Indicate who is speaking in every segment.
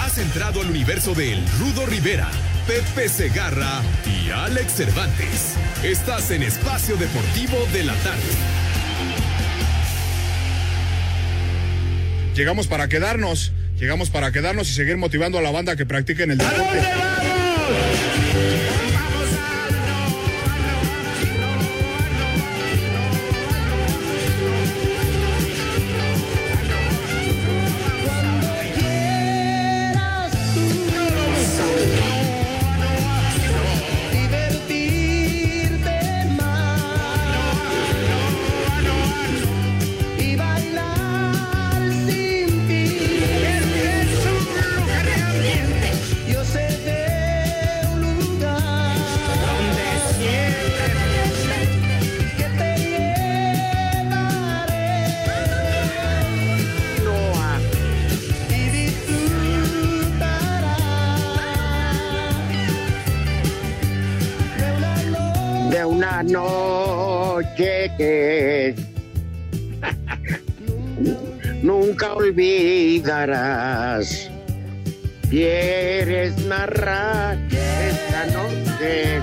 Speaker 1: Has entrado al universo de El Rudo Rivera, Pepe Segarra y Alex Cervantes. Estás en Espacio Deportivo de la Tarde.
Speaker 2: Llegamos para quedarnos, llegamos para quedarnos y seguir motivando a la banda que practiquen el deporte.
Speaker 3: Olvidarás. ¿Quieres narrar esta noche?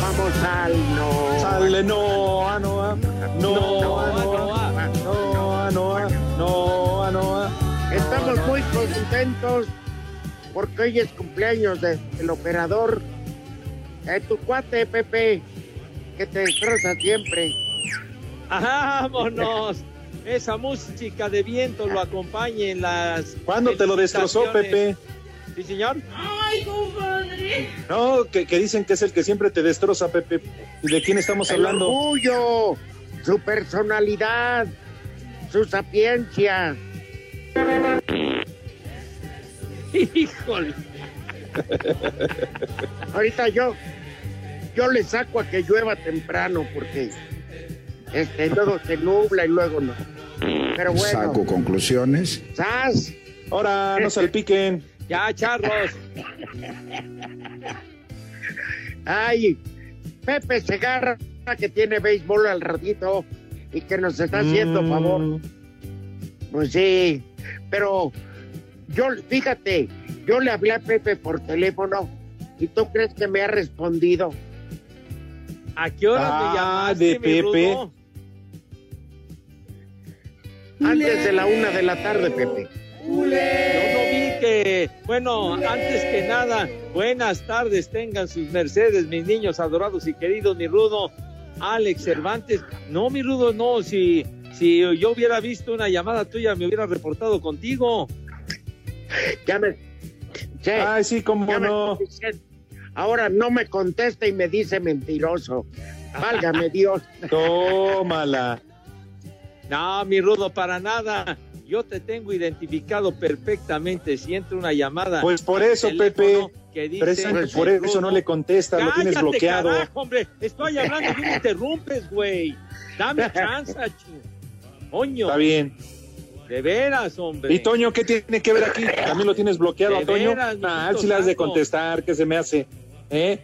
Speaker 3: Vamos al no.
Speaker 4: Sale no, a no, no, a no, no, no, no.
Speaker 3: Estamos muy contentos porque hoy es cumpleaños de- del operador. Eh, tu cuate, Pepe, que te destroza siempre.
Speaker 5: ¡Vámonos! Esa música de viento lo acompañe en las.
Speaker 4: ¿Cuándo te lo destrozó, Pepe?
Speaker 5: Sí, señor.
Speaker 6: Ay, compadre.
Speaker 4: No, que, que dicen que es el que siempre te destroza, Pepe. ¿Y de quién estamos
Speaker 3: El
Speaker 4: hablando?
Speaker 3: orgullo, su personalidad, su sapiencia.
Speaker 5: Híjole.
Speaker 3: Ahorita yo, yo le saco a que llueva temprano porque este luego se nubla y luego no. Pero bueno,
Speaker 7: Saco conclusiones.
Speaker 3: ¡zas!
Speaker 4: Ahora, no salpiquen.
Speaker 5: Ya, charros.
Speaker 3: Ay, Pepe Segarra que tiene béisbol al ratito y que nos está haciendo
Speaker 4: Mm.
Speaker 3: favor. Pues sí, pero yo, fíjate, yo le hablé a Pepe por teléfono y tú crees que me ha respondido.
Speaker 5: ¿A qué hora
Speaker 4: Ah,
Speaker 5: me llamaste,
Speaker 4: de
Speaker 5: mi
Speaker 4: Pepe.
Speaker 5: Rudo?
Speaker 3: Antes de la una de la tarde, Pepe.
Speaker 5: Yo no vi que, bueno, antes que nada, buenas tardes tengan sus mercedes, mis niños adorados y queridos, mi Rudo, Alex Cervantes. No, mi Rudo, no, si, si yo hubiera visto una llamada tuya, me hubiera reportado contigo.
Speaker 3: Ya me. Che,
Speaker 4: Ay, sí, cómo
Speaker 3: me
Speaker 4: no.
Speaker 3: Ahora no me contesta y me dice mentiroso. Válgame Dios.
Speaker 4: Tómala.
Speaker 5: No, mi Rudo, para nada. Yo te tengo identificado perfectamente. Si entra una llamada.
Speaker 4: Pues por eso, Pepe.
Speaker 5: Que dice,
Speaker 4: Precisamente por eso no le contesta, lo tienes
Speaker 5: Cállate,
Speaker 4: bloqueado.
Speaker 5: carajo, hombre. Estoy hablando y no me interrumpes, güey. Dame chance, chu. Coño.
Speaker 4: Está bien.
Speaker 5: De veras, hombre.
Speaker 4: ¿Y Toño qué tiene que ver aquí? También lo tienes bloqueado, Toño. Ah, sí le has de contestar, ¿qué se me hace? ¿Eh?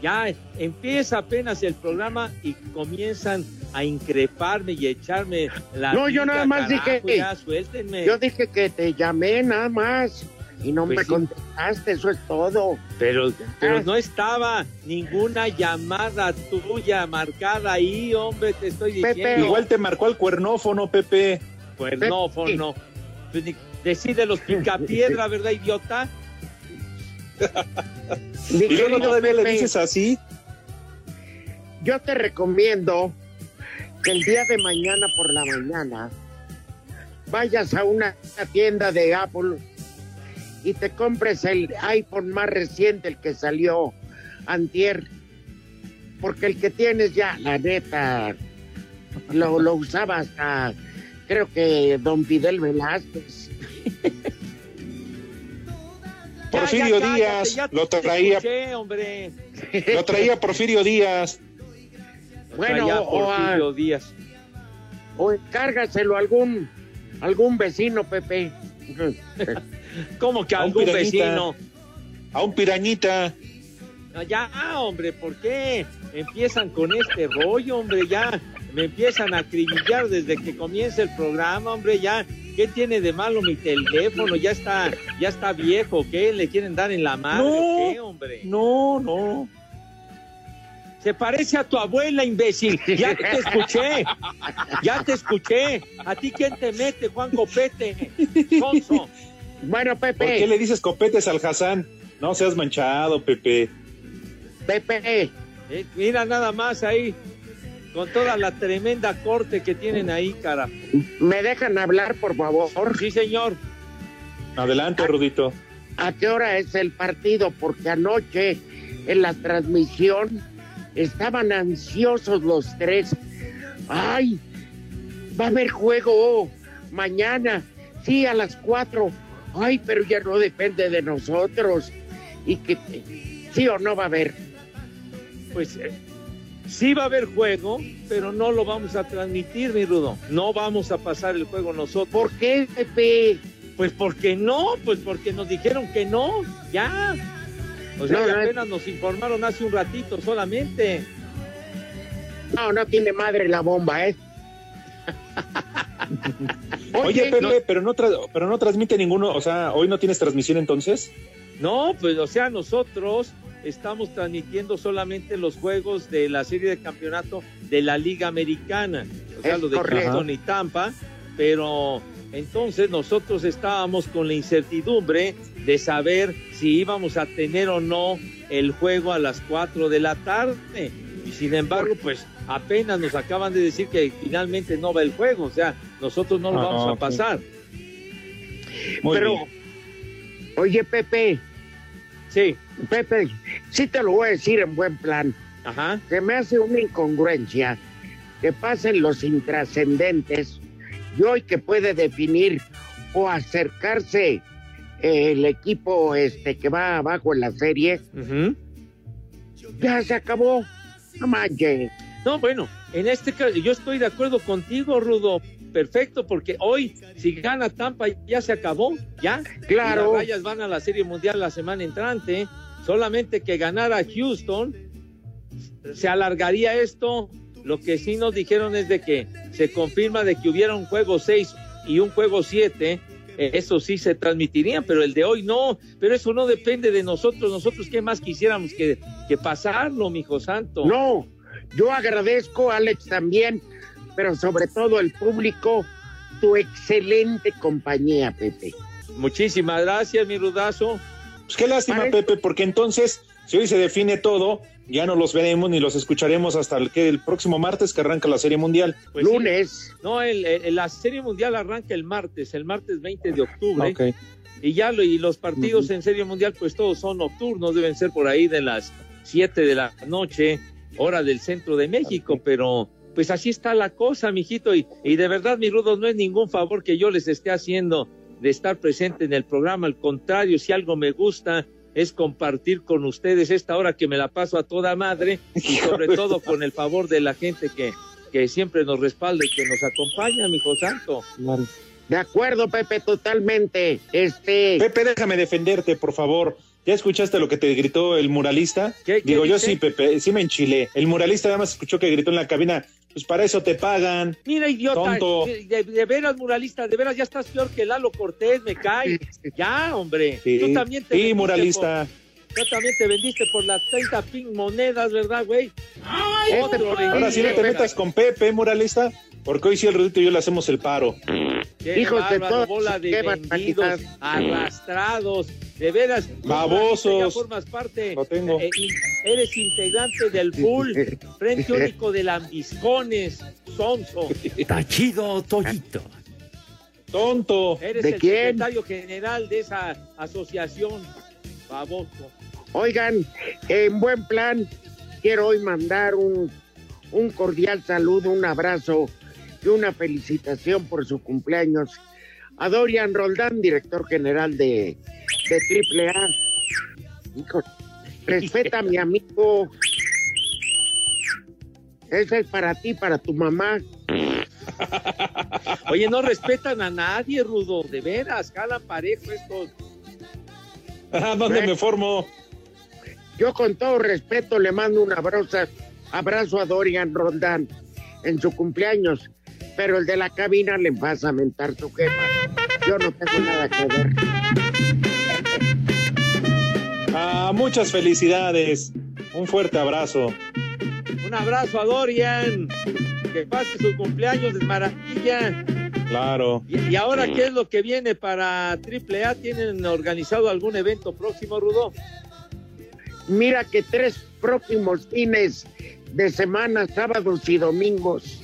Speaker 5: Ya empieza apenas el programa y comienzan a increparme y echarme la.
Speaker 3: No, yo nada más
Speaker 5: carajo,
Speaker 3: dije-
Speaker 5: Ya, suéltenme.
Speaker 3: Yo dije que te llamé nada más. Y no
Speaker 5: Pues
Speaker 3: me
Speaker 5: sí.
Speaker 3: contestaste, eso es todo.
Speaker 5: Pero, pero no estaba ninguna llamada tuya marcada ahí, hombre, te estoy
Speaker 3: Pepe.
Speaker 5: diciendo.
Speaker 7: Igual te marcó el cuernófono, Pepe.
Speaker 5: Cuernófono. Pues ni- Decide los picapiedra, ¿verdad, idiota?
Speaker 3: Mi
Speaker 7: Y luego todavía le dices así.
Speaker 3: Yo te recomiendo que el día de mañana por la mañana vayas a una tienda de Apple y te compres el iPhone más reciente, el que salió antier. Porque el que tienes ya, la neta, lo, lo usaba hasta, creo que don Fidel Velázquez.
Speaker 7: Porfirio
Speaker 5: ya,
Speaker 7: Díaz lo traía,
Speaker 5: escuché, hombre.
Speaker 7: lo traía Porfirio Díaz.
Speaker 3: Bueno,
Speaker 5: Traía
Speaker 3: o, a-
Speaker 5: Porfirio Díaz.
Speaker 3: o encárgaselo a algún, algún vecino, Pepe.
Speaker 5: ¿Cómo que
Speaker 7: A un
Speaker 5: algún
Speaker 7: pirañita.
Speaker 5: vecino?
Speaker 7: A un pirañita.
Speaker 5: Ah, Ya, hombre, ¿por qué empiezan con este rollo, hombre? Ya me empiezan a acribillar desde que comienza el programa, hombre, ya. ¿Qué tiene de malo mi teléfono? Ya está, ya está viejo, ¿qué? ¿Le quieren dar en la madre
Speaker 7: No.
Speaker 5: qué, hombre?
Speaker 7: No, no.
Speaker 5: Se parece a tu abuela, imbécil. Ya te escuché. Ya te escuché. ¿A ti quién te mete, Juan Copete? Sonso.
Speaker 3: Bueno,
Speaker 7: ¿Por qué
Speaker 3: Pepe,
Speaker 7: le dices copetes al Hassan? No seas manchado, Pepe.
Speaker 3: Pepe,
Speaker 5: Eh, mira nada más ahí, con toda la tremenda corte que tienen ahí, cara.
Speaker 3: ¿me dejan hablar, por favor?
Speaker 5: Sí, señor.
Speaker 7: Adelante, Rudito.
Speaker 3: ¿A qué hora es el partido? Porque anoche en la transmisión estaban ansiosos los tres. ¡Ay! Va a haber juego mañana. Sí, a las cuatro. Ay, pero ya no depende de nosotros. Y que sí o no va a haber.
Speaker 5: Pues eh, sí va a haber juego, pero no lo vamos a transmitir, mi Rudo. No vamos a pasar el juego nosotros.
Speaker 3: ¿Por qué, Pepe?
Speaker 5: Pues porque no, pues porque nos dijeron que no, ya. O sea,
Speaker 3: No,
Speaker 5: que
Speaker 3: no.
Speaker 5: apenas nos informaron hace un ratito solamente.
Speaker 3: No, no tiene madre la bomba, ¿eh?
Speaker 7: Oye, Pepe,
Speaker 3: no-
Speaker 7: pero no tra- pero no transmite ninguno, o sea, hoy no tienes transmisión entonces.
Speaker 5: No, pues o sea, nosotros estamos transmitiendo solamente los juegos de la serie de campeonato de la Liga Americana, o sea,
Speaker 3: Es
Speaker 5: lo de. Houston y Tampa, pero entonces nosotros estábamos con la incertidumbre de saber si íbamos a tener o no el juego a las 4 de la tarde. Y sin embargo, pues apenas nos acaban de decir que finalmente no va el juego, o sea, nosotros no lo
Speaker 7: Ah,
Speaker 5: vamos a pasar.
Speaker 7: Muy
Speaker 3: Pero,
Speaker 7: bien.
Speaker 3: oye, Pepe,
Speaker 5: Sí,
Speaker 3: Pepe, sí te lo voy a decir en buen plan.
Speaker 5: ajá.
Speaker 3: Se me hace una incongruencia que pasen los intrascendentes y hoy que puede definir o acercarse el equipo este que va abajo en la serie, ya se acabó. No manches.
Speaker 5: No, bueno, en este caso yo estoy de acuerdo contigo, Rudo. Perfecto, porque hoy si gana Tampa ya se acabó, ya.
Speaker 3: Claro.
Speaker 5: Y las Rayas van a la Serie Mundial la semana entrante. Solamente que ganara Houston se alargaría esto. Lo que sí nos dijeron es de que se confirma de que hubiera un juego 6 y un juego 7. Eso sí se transmitiría, pero el de hoy no. Pero eso no depende de nosotros. Nosotros, ¿qué más quisiéramos que, que pasarlo, mijo santo?
Speaker 3: No, yo agradezco, Alex, también, pero sobre todo el público, tu excelente compañía, Pepe.
Speaker 5: Muchísimas gracias, mi rudazo.
Speaker 7: Pues qué lástima,
Speaker 3: Parece-
Speaker 7: Pepe, porque entonces, si hoy se define todo, ya no los veremos ni los escucharemos hasta el, que el próximo martes que arranca la Serie Mundial.
Speaker 5: Pues sí.
Speaker 3: Lunes,
Speaker 5: No, el, el- la Serie Mundial arranca el martes, el martes 20 de octubre.
Speaker 7: Ok.
Speaker 5: Y ya lo, y los partidos en Serie Mundial, pues todos son nocturnos, deben ser por ahí de las 7 de la noche, hora del centro de México, pero pues así está la cosa, mijito. Y, y de verdad, mi rudo, no es ningún favor que yo les esté haciendo de estar presente en el programa. Al contrario, si algo me gusta es compartir con ustedes esta hora que me la paso a toda madre y sobre todo con el favor de la gente que, que siempre nos respalda y que nos acompaña, mi hijo santo.
Speaker 3: de acuerdo, Pepe, totalmente. Este,
Speaker 7: Pepe, déjame defenderte, por favor. ¿Ya escuchaste lo que te gritó el muralista?
Speaker 5: ¿Qué- qué
Speaker 7: Digo, yo sí, Pepe, sí me enchilé. El muralista nada más escuchó que gritó en la cabina Pues para eso te pagan.
Speaker 5: Mira, idiota,
Speaker 7: Tonto.
Speaker 5: de, veras, muralista, de veras ya estás peor que Lalo Cortés, me cae. Ya, hombre.
Speaker 7: Sí,
Speaker 5: Tú también te
Speaker 7: sí, muralista.
Speaker 5: por- tú también te vendiste por las 30 ping monedas, ¿verdad, güey? Otro
Speaker 7: Ahora sí no te metas con Pepe, muralista, porque hoy sí el Rudito y yo le hacemos el paro.
Speaker 5: Qué
Speaker 3: Hijos de todos,
Speaker 5: bola de
Speaker 3: qué
Speaker 5: vendidos, arrastrados, de veras.
Speaker 7: Babosos.
Speaker 5: Ya formas parte,
Speaker 7: Lo tengo.
Speaker 5: eh, eres integrante del pool, frente único de lambiscones, sonso.
Speaker 8: Tachido Toyito.
Speaker 7: Tonto.
Speaker 5: Eres
Speaker 3: ¿De
Speaker 5: el
Speaker 3: quién?
Speaker 5: secretario general de esa asociación, baboso.
Speaker 3: Oigan, en buen plan, quiero hoy mandar un, un cordial saludo, un abrazo y una felicitación por su cumpleaños a Dorian Roldán, director general de, de AAA. Hijo, respeta a mi amigo. Ese es para ti, para tu mamá.
Speaker 5: Oye, no respetan a nadie, Rudo, de veras, jalan parejo estos.
Speaker 7: ¿Dónde me formo?
Speaker 3: Yo con todo respeto le mando un abrazo, abrazo a Dorian Roldán en su cumpleaños, pero el de la cabina le vas a mentar su jefa. Yo no tengo nada que ver.
Speaker 7: Ah, muchas felicidades. Un fuerte abrazo.
Speaker 5: Un abrazo a Dorian, que pase su cumpleaños de maravilla.
Speaker 7: Claro.
Speaker 5: Y, y ahora, ¿qué es lo que viene para AAA? ¿Tienen organizado algún evento próximo, Rudo?
Speaker 3: Mira que tres próximos fines de semana, sábados y domingos,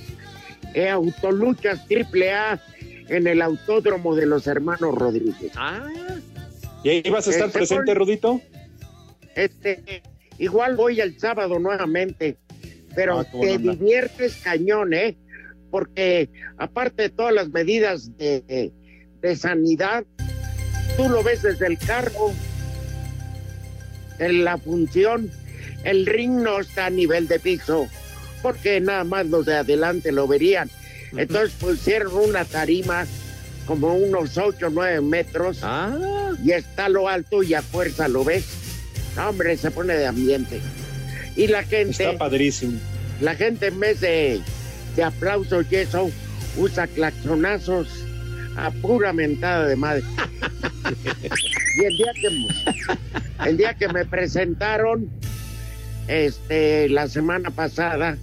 Speaker 3: eh, autoluchas triple A en el autódromo de los hermanos Rodríguez.
Speaker 5: Ah,
Speaker 7: ¿Y ahí vas a estar
Speaker 3: Este,
Speaker 7: presente, Rudito?
Speaker 3: Este, igual voy el sábado nuevamente, pero
Speaker 7: Ah,
Speaker 3: te
Speaker 7: onda.
Speaker 3: diviertes cañón, ¿eh? Porque aparte de todas las medidas de, de sanidad, tú lo ves desde el carro, en la función, el ring no está a nivel de piso, porque nada más los de adelante lo verían. Entonces pusieron una tarima como unos 8 o 9 metros
Speaker 5: ah,
Speaker 3: y está lo alto y a fuerza lo ves. Hombre, se pone de ambiente. Y la gente,
Speaker 7: Está padrísimo.
Speaker 3: la gente en vez de, de aplausos y eso, usa claxonazos a pura mentada de madre. y el día que el día que me presentaron, este, la semana pasada,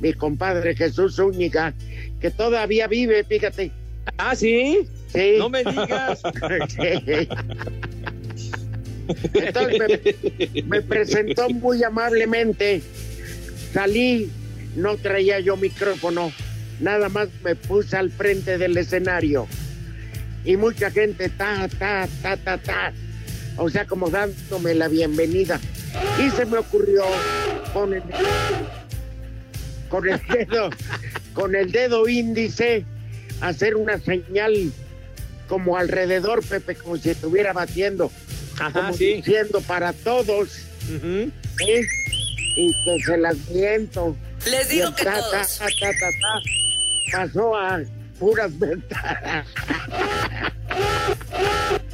Speaker 3: mi compadre Jesús Zúñiga, que todavía vive, fíjate.
Speaker 5: ah, sí.
Speaker 3: Sí.
Speaker 5: No me digas.
Speaker 3: Sí. Entonces me, me presentó muy amablemente. Salí, no traía yo micrófono, nada más me puse al frente del escenario. Y mucha gente, ta, ta, ta, ta, ta. O sea, como dándome la bienvenida. Y se me ocurrió con el, con el dedo, con el dedo índice, hacer una señal como alrededor, Pepe, como si estuviera batiendo,
Speaker 5: Ajá,
Speaker 3: como
Speaker 5: sí.
Speaker 3: diciendo para todos, y que se las miento.
Speaker 6: Les digo que
Speaker 3: ta,
Speaker 6: todos.
Speaker 3: ta, ta, ta, ta, pasó a puras ventanas.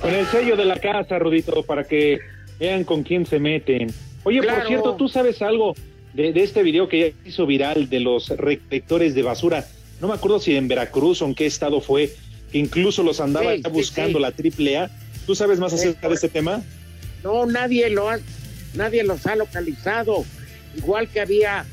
Speaker 7: Con el sello de la casa, Rudito, para que vean con quién se meten. Oye,
Speaker 3: Claro.
Speaker 7: por cierto, ¿tú sabes algo de, de este video que ya hizo viral de los recolectores de basura? No me acuerdo si en Veracruz o en qué estado fue, que incluso los andaba
Speaker 3: Sí,
Speaker 7: ya buscando
Speaker 3: sí.
Speaker 7: la triple A. ¿Tú sabes más acerca de este tema?
Speaker 3: No, nadie lo ha, nadie los ha localizado. Igual que había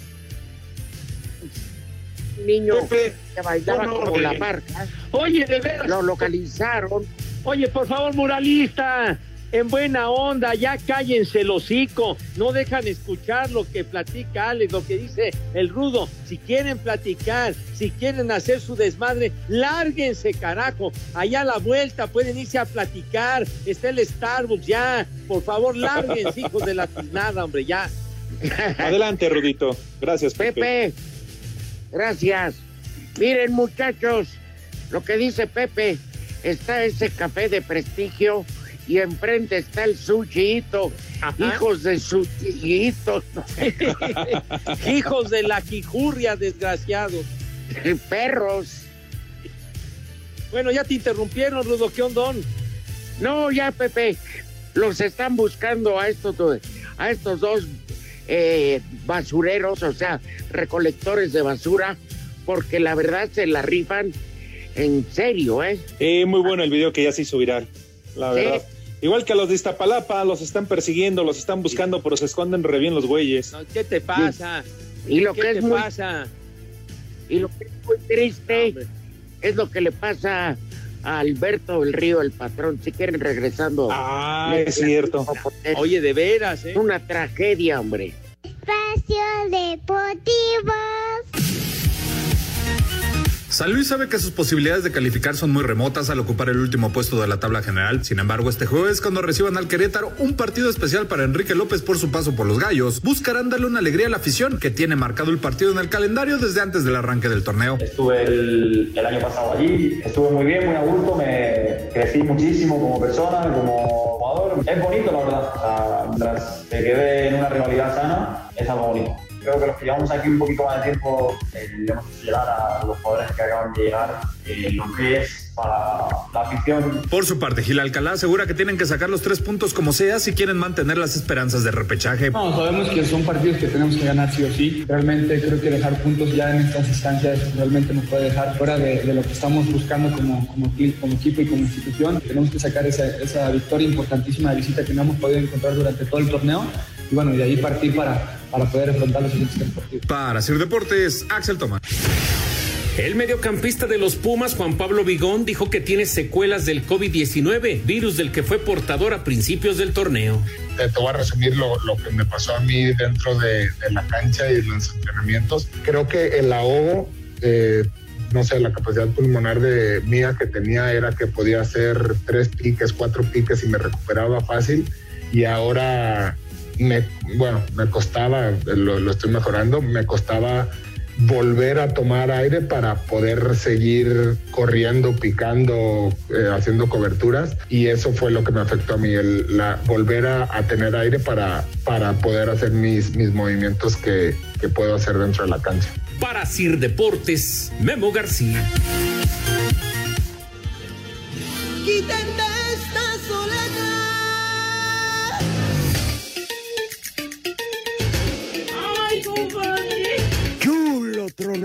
Speaker 3: niño
Speaker 7: Pepe,
Speaker 3: que bailaba
Speaker 7: no,
Speaker 3: como la marca.
Speaker 5: Oye, de veras.
Speaker 3: Lo localizaron.
Speaker 5: Oye, por favor, muralista, en buena onda, ya cállense el hocico, no dejan escuchar lo que platica Alex, lo que dice el rudo. Si quieren platicar, si quieren hacer su desmadre, lárguense, carajo. Allá a la vuelta pueden irse a platicar, está el Starbucks ya. Por favor, lárguense, hijos de la tiznada, hombre, ya.
Speaker 7: Adelante, Rudito. Gracias, Pepe.
Speaker 3: Pepe, gracias. Miren, muchachos, lo que dice Pepe, está ese café de prestigio y enfrente está el sushito. Hijos de sushito,
Speaker 5: hijos de la quijurria, desgraciados.
Speaker 3: perros.
Speaker 5: Bueno, ya te interrumpieron, Rudo, ¿qué ondón?
Speaker 3: No, ya, Pepe, los están buscando a estos, a estos dos eh, basureros, o sea, recolectores de basura, porque la verdad se la rifan en serio, ¿eh?
Speaker 7: Eh, muy bueno el video que ya se hizo viral, la
Speaker 3: Sí.
Speaker 7: verdad. Igual que a los de Iztapalapa, los están persiguiendo, los están buscando, pero se esconden re bien los güeyes.
Speaker 5: No, ¿Qué te pasa?
Speaker 3: Y lo
Speaker 5: ¿Qué
Speaker 3: que
Speaker 5: te
Speaker 3: muy,
Speaker 5: pasa?
Speaker 3: y lo que es muy triste
Speaker 5: Hombre.
Speaker 3: es lo que le pasa a Alberto del Río, el patrón. Si quieren regresando.
Speaker 7: Ah, es cierto.
Speaker 5: Oye, de veras,
Speaker 3: Es
Speaker 5: ¿eh?
Speaker 3: una tragedia, hombre.
Speaker 6: Espacio Deportivo.
Speaker 9: San Luis sabe que sus posibilidades de calificar son muy remotas al ocupar el último puesto de la tabla general. Sin embargo, este jueves, cuando reciban al Querétaro, un partido especial para Enrique López por su paso por los Gallos, buscarán darle una alegría a la afición que tiene marcado el partido en el calendario desde antes del arranque del torneo.
Speaker 10: Estuve el, año pasado allí, estuve muy bien, muy a gusto, me crecí muchísimo como persona, como jugador. Es bonito, la verdad. O sea, mientras te quede en una rivalidad sana, es algo bonito. Creo que los que llevamos aquí un poquito más de tiempo eh, le hemos hecho llegar a los jugadores que acaban de llegar eh, lo que es para la afición
Speaker 9: Por su parte, Gil Alcalá asegura que tienen que sacar los tres puntos como sea si quieren mantener las esperanzas de repechaje.
Speaker 11: No, sabemos que son partidos que tenemos que ganar sí o sí. Realmente creo que dejar puntos ya en estas instancias realmente nos puede dejar fuera de, de lo que estamos buscando como, como, como equipo y como institución. Tenemos que sacar esa, esa victoria importantísima de visita que no hemos podido encontrar durante todo el torneo y bueno, de ahí partir para, para poder afrontar los siguientes partidos.
Speaker 9: Para Sir Deportes, Axel Tomás.
Speaker 8: El mediocampista de los Pumas, Juan Pablo Vigón, dijo que tiene secuelas del COVID-19, virus del que fue portador a principios del torneo.
Speaker 12: te, te voy a resumir lo, lo que me pasó a mí dentro de, de la cancha y los entrenamientos. Creo que el ahogo, eh, no sé, la capacidad pulmonar de mía que tenía era que podía hacer tres piques, cuatro piques y me recuperaba fácil. Y ahora, me, bueno, me costaba, lo, lo estoy mejorando, me costaba volver a tomar aire para poder seguir corriendo, picando, eh, haciendo coberturas y eso fue lo que me afectó a mí, el, la, volver a, a tener aire para, para poder hacer mis, mis movimientos que, que puedo hacer dentro de la cancha.
Speaker 8: Para Sir Deportes, Memo García.
Speaker 6: Quiten de esta soledad.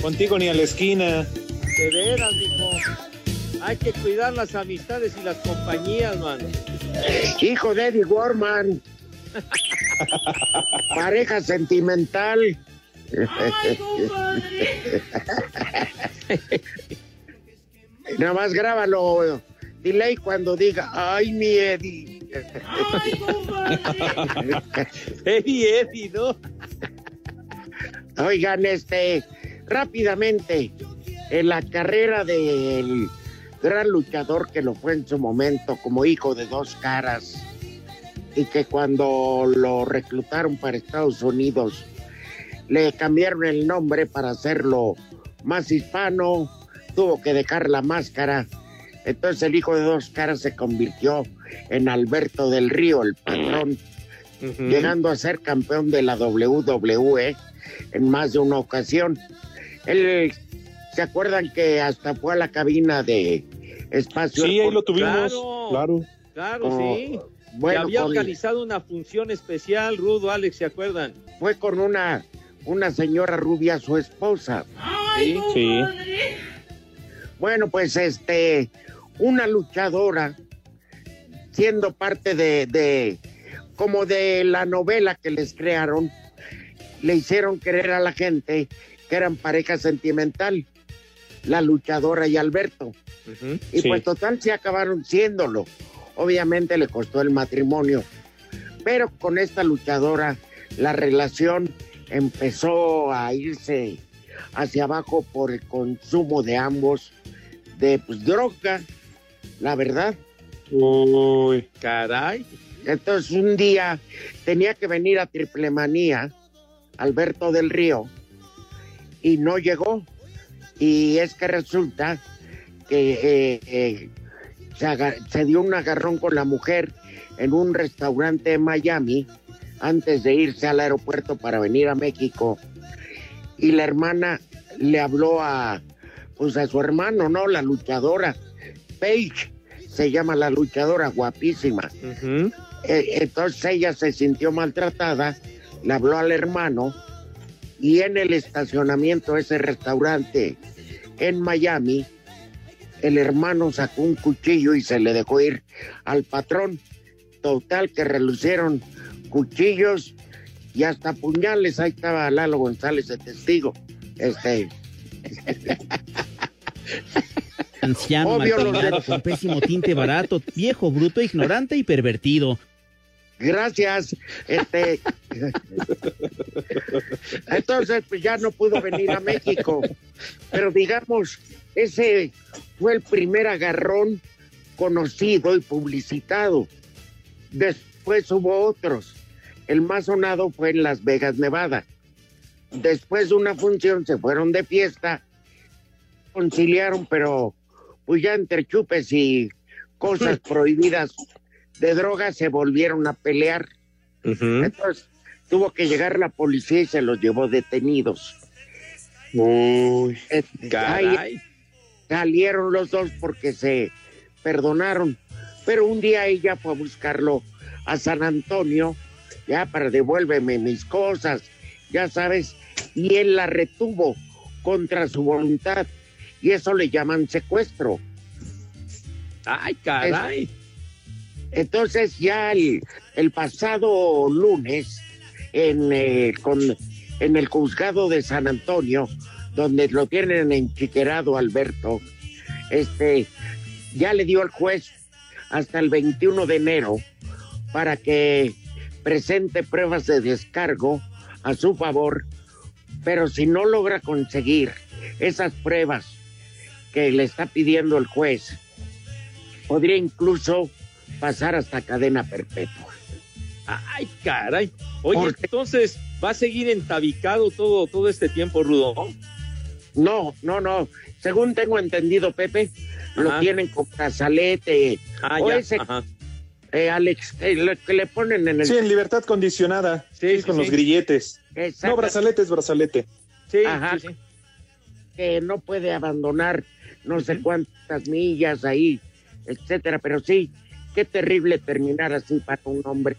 Speaker 7: Contigo ni a la esquina.
Speaker 5: De veras, mijo. Hay que cuidar las amistades y las compañías, mano.
Speaker 3: Hijo de Eddie Warman. Pareja sentimental. Nada más grábalo. Delay cuando diga, ay, mi Eddie.
Speaker 5: Eddie, Eddie, ¿no?
Speaker 3: Oigan, este, rápidamente, en la carrera del gran luchador que lo fue en su momento como hijo de dos caras y que cuando lo reclutaron para Estados Unidos le cambiaron el nombre para hacerlo más hispano, tuvo que dejar la máscara. Entonces el hijo de dos caras se convirtió en Alberto del Río, el patrón, llegando a ser campeón de la WWE en más de una ocasión. Él, ¿se acuerdan que hasta fue a la cabina de espacio?
Speaker 7: Sí, ahí lo tuvimos.
Speaker 5: Claro.
Speaker 7: Claro.
Speaker 5: Claro,
Speaker 3: Oh,
Speaker 5: sí.
Speaker 3: bueno,
Speaker 5: que había
Speaker 3: con-
Speaker 5: organizado una función especial, Rudo, Alex, ¿se acuerdan?
Speaker 3: Fue con una, una señora rubia, su esposa.
Speaker 5: Sí,
Speaker 7: sí.
Speaker 3: Bueno, pues este, una luchadora, siendo parte de, de, como de la novela que les crearon, le hicieron creer a la gente que eran pareja sentimental, la luchadora y Alberto. Y
Speaker 7: Sí.
Speaker 3: pues total se acabaron siéndolo. Obviamente le costó el matrimonio. Pero con esta luchadora la relación empezó a irse hacia abajo por el consumo de ambos de pues, droga, la verdad.
Speaker 7: Uy.
Speaker 5: Caray.
Speaker 3: Entonces un día tenía que venir a Triple Manía Alberto del Río y no llegó. Y es que resulta que eh, eh, se, dio un agarrón con la mujer en un restaurante en Miami antes de irse al aeropuerto para venir a México. Y la hermana le habló a, pues a su hermano, ¿no? La luchadora. Paige se llama la luchadora, guapísima. Eh, entonces ella se sintió maltratada, le habló al hermano y en el estacionamiento de ese restaurante en Miami, el hermano sacó un cuchillo y se le dejó ir al patrón. Total que relucieron cuchillos y hasta puñales. Ahí estaba Lalo González de testigo. Este.
Speaker 13: Anciano,
Speaker 3: Obvio,
Speaker 13: con pésimo tinte barato, viejo, bruto, ignorante y pervertido.
Speaker 3: Gracias. Este. Entonces, pues ya no pudo venir a México. Pero digamos, ese fue el primer agarrón conocido y publicitado. Después hubo otros. El más sonado fue en Las Vegas, Nevada. Después de una función se fueron de fiesta, conciliaron, pero pues ya entre chupes y cosas prohibidas de drogas se volvieron a pelear. Entonces tuvo que llegar la policía y se los llevó detenidos.
Speaker 5: Uy,
Speaker 3: Eh,
Speaker 5: caray.
Speaker 3: ahí salieron los dos porque se perdonaron. Pero un día ella fue a buscarlo a San Antonio, ya para devuélveme mis cosas, ya sabes, y él la retuvo contra su voluntad. Y eso le llaman secuestro.
Speaker 5: Ay, caray.
Speaker 3: Entonces ya el, pasado lunes, en, eh, con, en el juzgado de San Antonio, donde lo tienen enchiquerado Alberto, este, ya le dio al juez hasta el 21 de enero para que presente pruebas de descargo a su favor, pero si no logra conseguir esas pruebas que le está pidiendo el juez, podría incluso pasar hasta cadena perpetua.
Speaker 5: Ay, caray. Oye, entonces, ¿va a seguir entabicado todo, todo este tiempo, Rudo?
Speaker 3: No, no, no. Según tengo entendido, Pepe, lo tienen con brazalete.
Speaker 5: Ah,
Speaker 3: o
Speaker 5: ya,
Speaker 3: ese,
Speaker 5: ajá.
Speaker 3: eh, Alex, eh, lo que le ponen en el...
Speaker 14: Sí, en libertad condicionada. Sí,
Speaker 5: sí,
Speaker 14: con
Speaker 5: sí.
Speaker 14: los grilletes.
Speaker 3: Exacto.
Speaker 14: No, brazalete es brazalete.
Speaker 5: Sí,
Speaker 3: Ajá. que no puede abandonar no sé cuántas millas ahí, etcétera. Pero sí, qué terrible terminar así para un hombre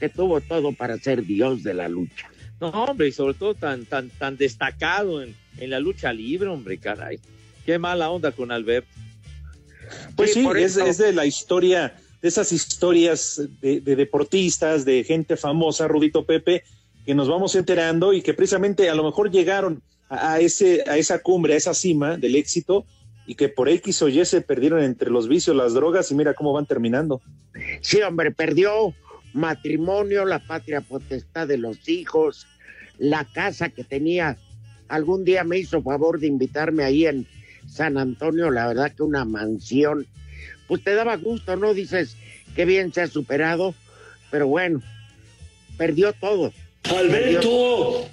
Speaker 3: que tuvo todo para ser Dios de la lucha.
Speaker 5: No, hombre, y sobre todo tan, tan, tan destacado en, en la lucha libre, hombre, caray. Qué mala onda con Alberto.
Speaker 14: Pues
Speaker 5: Sí,
Speaker 14: sí,
Speaker 5: por
Speaker 14: es,
Speaker 5: eso.
Speaker 14: es de la historia, de esas historias de, de deportistas, de gente famosa, Rudito Pepe, que nos vamos enterando y que precisamente a lo mejor llegaron a, a ese, a esa cumbre, a esa cima del éxito y que por X o Y se perdieron entre los vicios, las drogas y mira cómo van terminando.
Speaker 3: Sí, hombre, perdió matrimonio, la patria potestad de los hijos, la casa que tenía. Algún día me hizo favor de invitarme ahí en San Antonio, la verdad que una mansión. Pues te daba gusto, ¿no? Dices, qué bien se ha superado, pero bueno, perdió todo.
Speaker 6: ¡Alberto!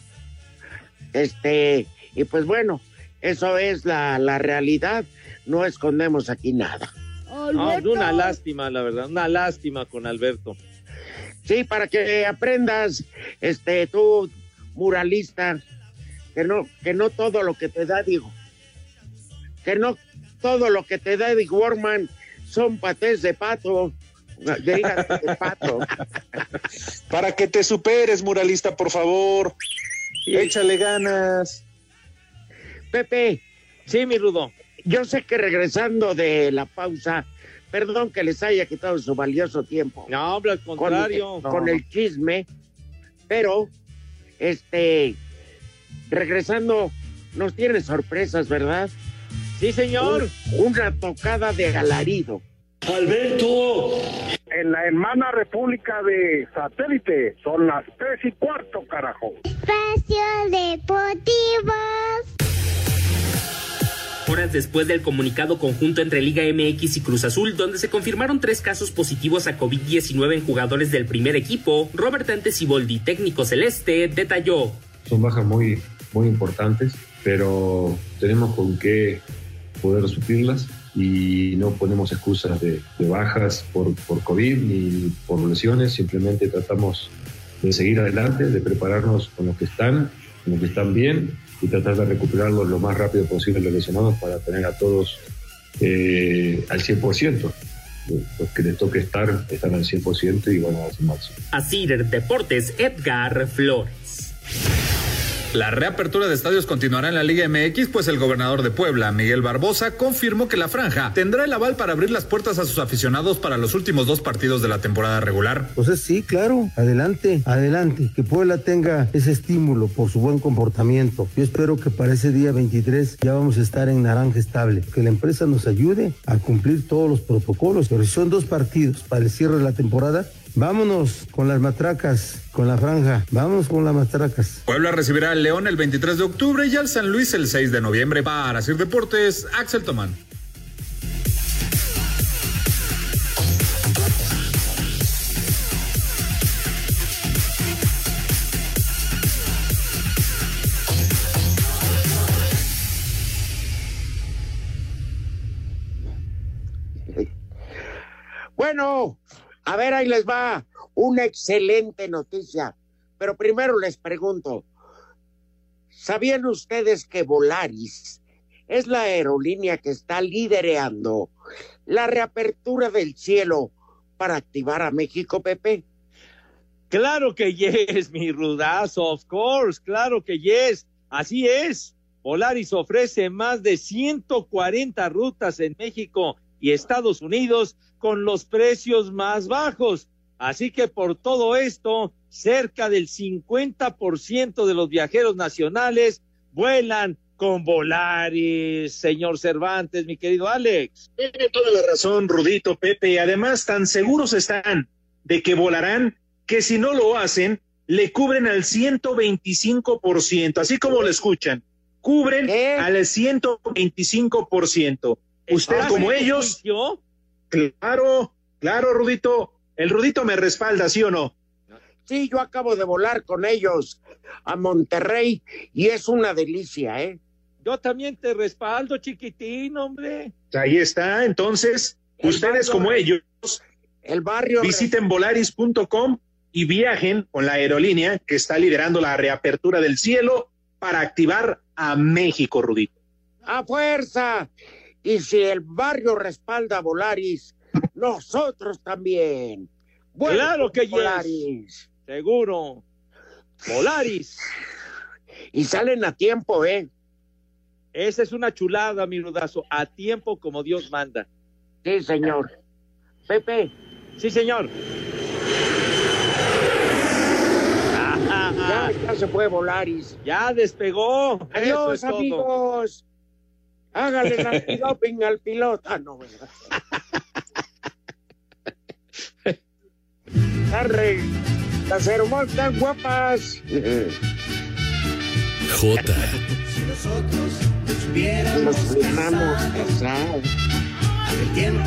Speaker 3: Este, y pues bueno, eso es la, la realidad, no escondemos aquí nada.
Speaker 5: No, una lástima, la verdad, una lástima con Alberto.
Speaker 3: Sí, para que aprendas, este, tú, muralista, que no, que no todo lo que te da, digo, que no todo lo que te da Eddie Warman son patés de pato, digan de pato.
Speaker 14: Para que te superes, muralista, por favor. Échale ganas.
Speaker 3: Pepe.
Speaker 5: Sí, mi Rudo.
Speaker 3: Yo sé que regresando de la pausa, perdón que les haya quitado su valioso tiempo.
Speaker 5: No, hombre, al
Speaker 3: con,
Speaker 5: contrario.
Speaker 3: con
Speaker 5: No.
Speaker 3: el chisme, pero este regresando nos tiene sorpresas, ¿verdad?
Speaker 5: Sí, señor.
Speaker 3: una tocada de alarido.
Speaker 6: ¡Alberto!
Speaker 4: En la hermana república de satélite son las tres y cuarto, carajo.
Speaker 15: Espacio Deportivo. Horas después del comunicado conjunto entre Liga MX y Cruz Azul, donde se confirmaron tres casos positivos a COVID-19 en jugadores del primer equipo, Robert Antesiboldi, técnico celeste, detalló.
Speaker 16: Son bajas muy, muy importantes, pero tenemos con qué poder suplirlas y no ponemos excusas de, de bajas por, por COVID ni por lesiones, simplemente tratamos de seguir adelante, de prepararnos con los que están, con los que están bien y tratar de recuperarlos lo más rápido posible los lesionados para tener a todos eh, al 100%. Los que les toque estar están al 100% y van a dar su máximo.
Speaker 15: Así Deportes, Edgar Flores.
Speaker 9: La reapertura de estadios continuará en la Liga MX, pues el gobernador de Puebla, Miguel Barbosa, confirmó que la franja tendrá el aval para abrir las puertas a sus aficionados para los últimos dos partidos de la temporada regular.
Speaker 17: Pues sí, claro, adelante, adelante, que Puebla tenga ese estímulo por su buen comportamiento. Yo espero que para ese día 23 ya vamos a estar en naranja estable, que la empresa nos ayude a cumplir todos los protocolos, pero si son dos partidos para el cierre de la temporada, Vámonos con las matracas, con la franja. Vamos con las matracas.
Speaker 9: Puebla recibirá al León el 23 de octubre y al San Luis el 6 de noviembre. Para Sir Deportes, Axel Tomán.
Speaker 3: Bueno, a ver, ahí les va una excelente noticia. Pero primero les pregunto, ¿sabían ustedes que Volaris es la aerolínea que está liderando la reapertura del cielo para activar a México, Pepe?
Speaker 5: Claro que yes, mi rudazo, of course, claro que yes, así es. Volaris ofrece más de 140 rutas en México y Estados Unidos con los precios más bajos. Así que por todo esto, cerca del 50% de los viajeros nacionales vuelan con Volaris, señor Cervantes, mi querido Alex.
Speaker 7: Tiene toda la razón, Rudito, Pepe, y además tan seguros están de que volarán que si no lo hacen, le cubren al 125%, así como lo escuchan, cubren al 125%. Usted como ellos,
Speaker 5: yo?
Speaker 7: Claro, claro, Rudito. El Rudito me respalda, ¿sí o no?
Speaker 3: Sí, yo acabo de volar con ellos a Monterrey y es una delicia, ¿eh?
Speaker 5: Yo también te respaldo, chiquitín, hombre.
Speaker 7: Ahí está, entonces, el ustedes como ellos,
Speaker 3: el barrio
Speaker 7: visiten volaris.com y viajen con la aerolínea que está liderando la reapertura del cielo para activar a México, Rudito.
Speaker 3: A fuerza. Y si el barrio respalda a Volaris, nosotros también.
Speaker 5: Bueno, claro que Volaris. Seguro. Volaris.
Speaker 3: Y salen a tiempo, ¿eh?
Speaker 5: Esa es una chulada, mi rudazo. A tiempo como Dios manda.
Speaker 3: Sí, señor. Pepe.
Speaker 5: Sí, señor.
Speaker 3: Ya, ya se fue Volaris.
Speaker 5: Ya despegó.
Speaker 3: Adiós,
Speaker 5: es
Speaker 3: amigos. Hágale la antidoping al piloto. Ah, no, ¿verdad? Arre, las hermosas guapas.
Speaker 1: J.
Speaker 3: Nos firmamos casar.
Speaker 18: tiempo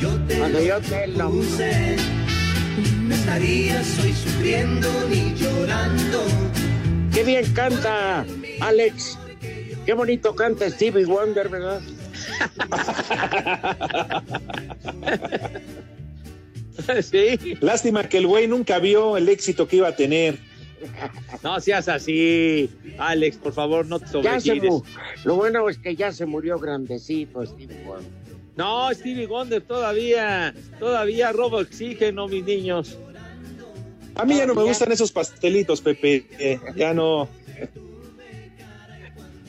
Speaker 18: yo te
Speaker 3: Cuando yo te lo
Speaker 18: puse, no estarías hoy sufriendo ni llorando.
Speaker 3: Qué bien canta Alex. Qué bonito canta Stevie Wonder, ¿verdad?
Speaker 5: sí.
Speaker 7: Lástima que el güey nunca vio el éxito que iba a tener.
Speaker 5: No seas así, Alex, por favor, no te
Speaker 3: Ya se
Speaker 5: sobregires.
Speaker 3: Lo bueno es que ya se murió grandecito Stevie Wonder.
Speaker 5: No, Stevie Wonder todavía, todavía robo oxígeno, mis niños.
Speaker 7: A mí ya no me gustan esos pastelitos, Pepe. Eh, ya no.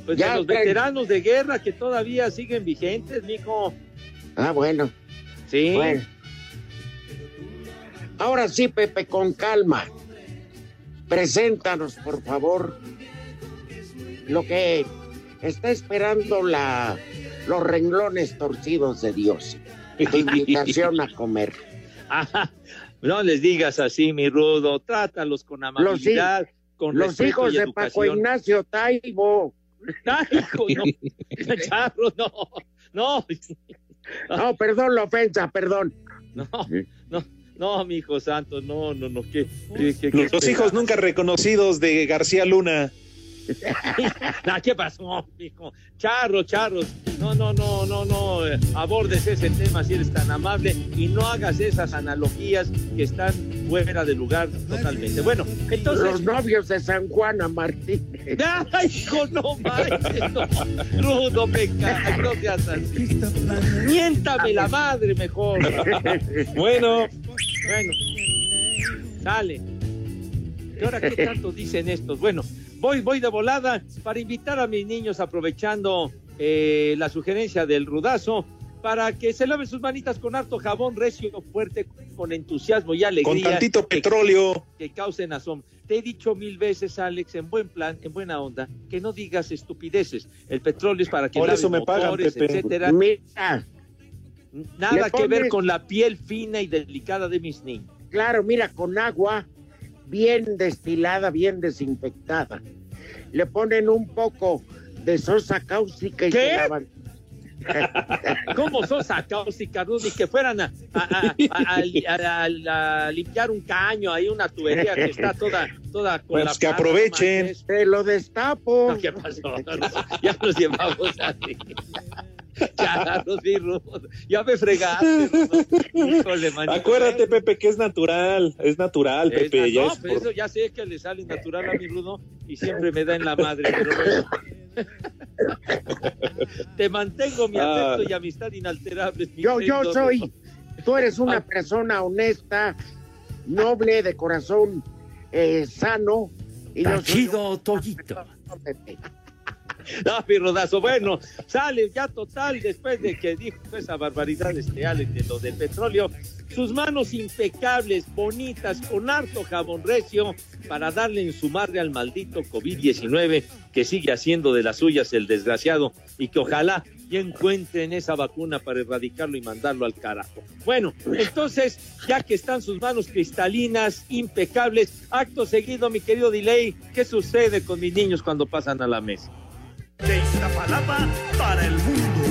Speaker 5: Pues
Speaker 3: Ya,
Speaker 5: de los
Speaker 3: trae-
Speaker 5: veteranos de guerra que todavía siguen vigentes, mijo.
Speaker 3: Ah, bueno.
Speaker 5: Sí.
Speaker 3: Bueno. Ahora sí, Pepe, con calma. Preséntanos, por favor, lo que está esperando la, los renglones torcidos de Dios. Tu invitación a comer.
Speaker 5: Ajá. No les digas así, mi rudo. Trátalos con amabilidad, con
Speaker 3: Los hijos
Speaker 5: y
Speaker 3: de. Paco Ignacio Taibo.
Speaker 5: Hijo, no. Charro, no. No.
Speaker 3: No, perdón la ofensa, perdón.
Speaker 5: No, no, no, mi hijo santo, no, no, no, qué, qué, qué
Speaker 14: los hijos nunca reconocidos de García Luna.
Speaker 5: Nah, ¿Qué pasó, mijo? Charro, charros. No, no, no, no, no. eh, Abordes ese tema si eres tan amable y no hagas esas analogías que están fuera de lugar totalmente. Bueno, entonces.
Speaker 3: Los novios de San Juana Martínez.
Speaker 5: ¡Ay, hijo, no manches! No. Rudo, me cae, no seas así. Miéntame la madre mejor.
Speaker 14: Bueno.
Speaker 5: Bueno. Dale. ¿Y ahora qué tanto dicen estos? Bueno, voy, voy de volada para invitar a mis niños, aprovechando eh, la sugerencia del rudazo, para que se laven sus manitas con harto jabón recio, fuerte, con entusiasmo y alegría.
Speaker 14: Con tantito petróleo.
Speaker 5: Que causen asombro. Te he dicho mil veces, Alex, en buen plan, en buena onda, que no digas estupideces. El petróleo es para que
Speaker 14: Por eso me pagan, Pepe.
Speaker 5: etcétera.
Speaker 3: Mira,
Speaker 5: Nada que ver con la piel fina y delicada de mis niños.
Speaker 3: claro, mira, con agua bien destilada, bien desinfectada. Le ponen un poco de sosa cáustica y
Speaker 5: ¿Qué?
Speaker 3: se lavan.
Speaker 5: ¿Cómo sos cáustica, Rudy? Que fueran a, a- a- a- a- a limpiar un caño, ahí una tubería que está toda, toda con
Speaker 14: Pues
Speaker 5: la
Speaker 14: que aprovechen.
Speaker 3: Te lo destapo.
Speaker 5: No, ¿Qué pasó? Ya nos llevamos así. Ya, Rudy, Rudo. Ya me fregaste, Rudo. Híjole, manito.
Speaker 14: Acuérdate, Pepe, que es natural. Es natural,
Speaker 5: Es
Speaker 14: Pepe.
Speaker 5: na-
Speaker 14: ya
Speaker 5: no,
Speaker 14: es
Speaker 5: pero
Speaker 14: por-
Speaker 5: eso ya sé que le sale natural a mi Rudo y siempre me da en la madre, pero bueno. Te mantengo mi
Speaker 14: Ah.
Speaker 5: afecto y amistad inalterables. mi
Speaker 3: Yo, yo soy, tú eres una
Speaker 5: Ah.
Speaker 3: persona honesta, noble, de corazón eh, sano. Y yo soy
Speaker 8: Tachido Toyito.
Speaker 5: No, mi rodazo. Bueno, sale ya total después de que dijo esa barbaridad este Alex de lo del petróleo. Sus manos impecables, bonitas, con harto jabón recio para darle en su madre al maldito COVID-19 que sigue haciendo de las suyas el desgraciado y que ojalá ya encuentren esa vacuna para erradicarlo y mandarlo al carajo. Bueno, entonces, ya que están sus manos cristalinas, impecables, acto seguido, mi querido Delay, ¿qué sucede con mis niños cuando pasan a la mesa?
Speaker 18: De Iztapalapa para el mundo.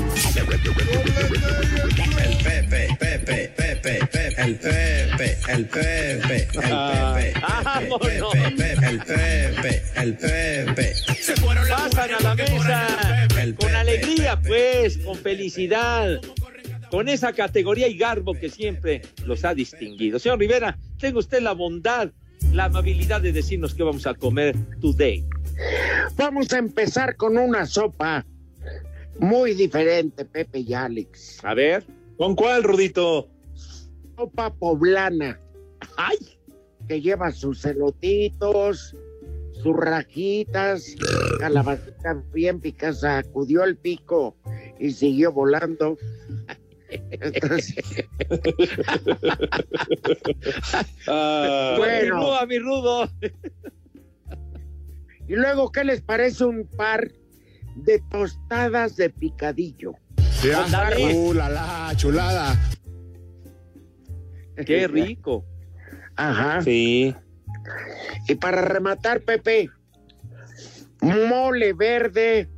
Speaker 18: El Pepe, Pepe, Pepe, Pepe, el Pepe, el Pepe, el Pepe, el Pepe, el Pepe, el Pepe. Se fueron
Speaker 5: Pasan a la mesa con alegría, pues, con felicidad, con esa categoría y garbo que siempre los ha distinguido. Señor Rivera, tenga usted la bondad, la amabilidad de decirnos qué vamos a comer today.
Speaker 3: Vamos a empezar con una sopa muy diferente, Pepe y Alex.
Speaker 5: A ver.
Speaker 14: ¿Con cuál, Rudito?
Speaker 3: Sopa poblana.
Speaker 5: ¡Ay!
Speaker 3: Que lleva sus celotitos, sus rajitas, calabacita bien picada, sacudió el pico y siguió volando. Entonces,
Speaker 14: Ah,
Speaker 3: Bueno.
Speaker 5: Continúa, mi rudo.
Speaker 3: Y luego, ¿qué les parece un par de tostadas de picadillo?
Speaker 2: Sí, ah, uh, la, la, chulada.
Speaker 5: Qué rico.
Speaker 3: Ajá.
Speaker 14: Sí.
Speaker 3: Y para rematar, Pepe, mole verde